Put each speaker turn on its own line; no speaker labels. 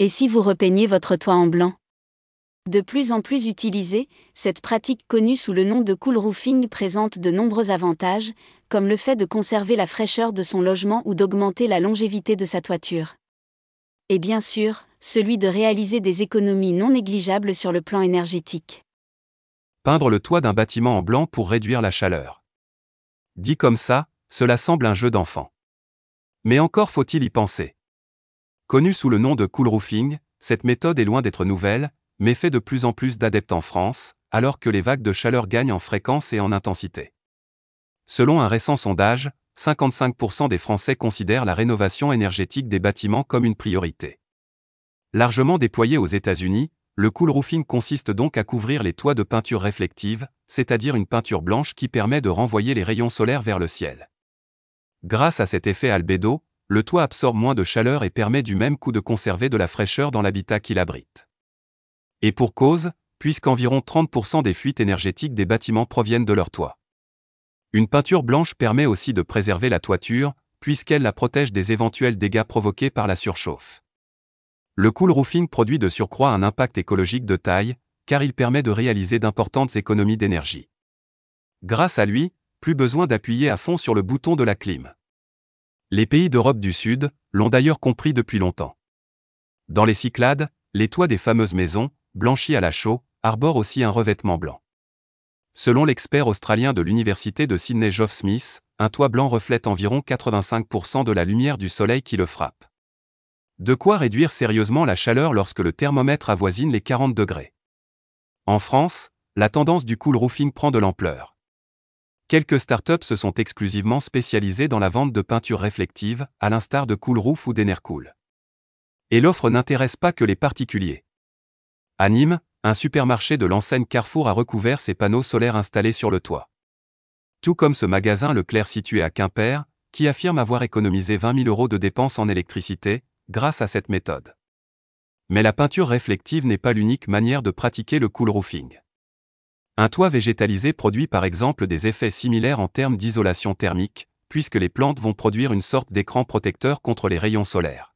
Et si vous repeignez votre toit en blanc? De plus en plus utilisée, cette pratique connue sous le nom de cool roofing présente de nombreux avantages, comme le fait de conserver la fraîcheur de son logement ou d'augmenter la longévité de sa toiture. Et bien sûr, celui de réaliser des économies non négligeables sur le plan énergétique.
Peindre le toit d'un bâtiment en blanc pour réduire la chaleur. Dit comme ça, cela semble un jeu d'enfant. Mais encore faut-il y penser. Connue sous le nom de cool roofing, cette méthode est loin d'être nouvelle, mais fait de plus en plus d'adeptes en France, alors que les vagues de chaleur gagnent en fréquence et en intensité. Selon un récent sondage, 55% des Français considèrent la rénovation énergétique des bâtiments comme une priorité. Largement déployé aux États-Unis, le cool roofing consiste donc à couvrir les toits de peinture réflective, c'est-à-dire une peinture blanche qui permet de renvoyer les rayons solaires vers le ciel. Grâce à cet effet albédo, le toit absorbe moins de chaleur et permet du même coup de conserver de la fraîcheur dans l'habitat qu'il abrite. Et pour cause, puisqu'environ 30% des fuites énergétiques des bâtiments proviennent de leur toit. Une peinture blanche permet aussi de préserver la toiture, puisqu'elle la protège des éventuels dégâts provoqués par la surchauffe. Le cool roofing produit de surcroît un impact écologique de taille, car il permet de réaliser d'importantes économies d'énergie. Grâce à lui, plus besoin d'appuyer à fond sur le bouton de la clim. Les pays d'Europe du Sud l'ont d'ailleurs compris depuis longtemps. Dans les Cyclades, les toits des fameuses maisons, blanchis à la chaux, arborent aussi un revêtement blanc. Selon l'expert australien de l'université de Sydney Geoff Smith, un toit blanc reflète environ 85% de la lumière du soleil qui le frappe. De quoi réduire sérieusement la chaleur lorsque le thermomètre avoisine les 40 degrés. En France, la tendance du cool roofing prend de l'ampleur. Quelques startups se sont exclusivement spécialisées dans la vente de peintures réflectives, à l'instar de Cool Roof ou d'Enercool. Et l'offre n'intéresse pas que les particuliers. À Nîmes, un supermarché de l'enseigne Carrefour a recouvert ses panneaux solaires installés sur le toit. Tout comme ce magasin Leclerc situé à Quimper, qui affirme avoir économisé 20 000 euros de dépenses en électricité, grâce à cette méthode. Mais la peinture réflective n'est pas l'unique manière de pratiquer le cool roofing. Un toit végétalisé produit par exemple des effets similaires en termes d'isolation thermique, puisque les plantes vont produire une sorte d'écran protecteur contre les rayons solaires.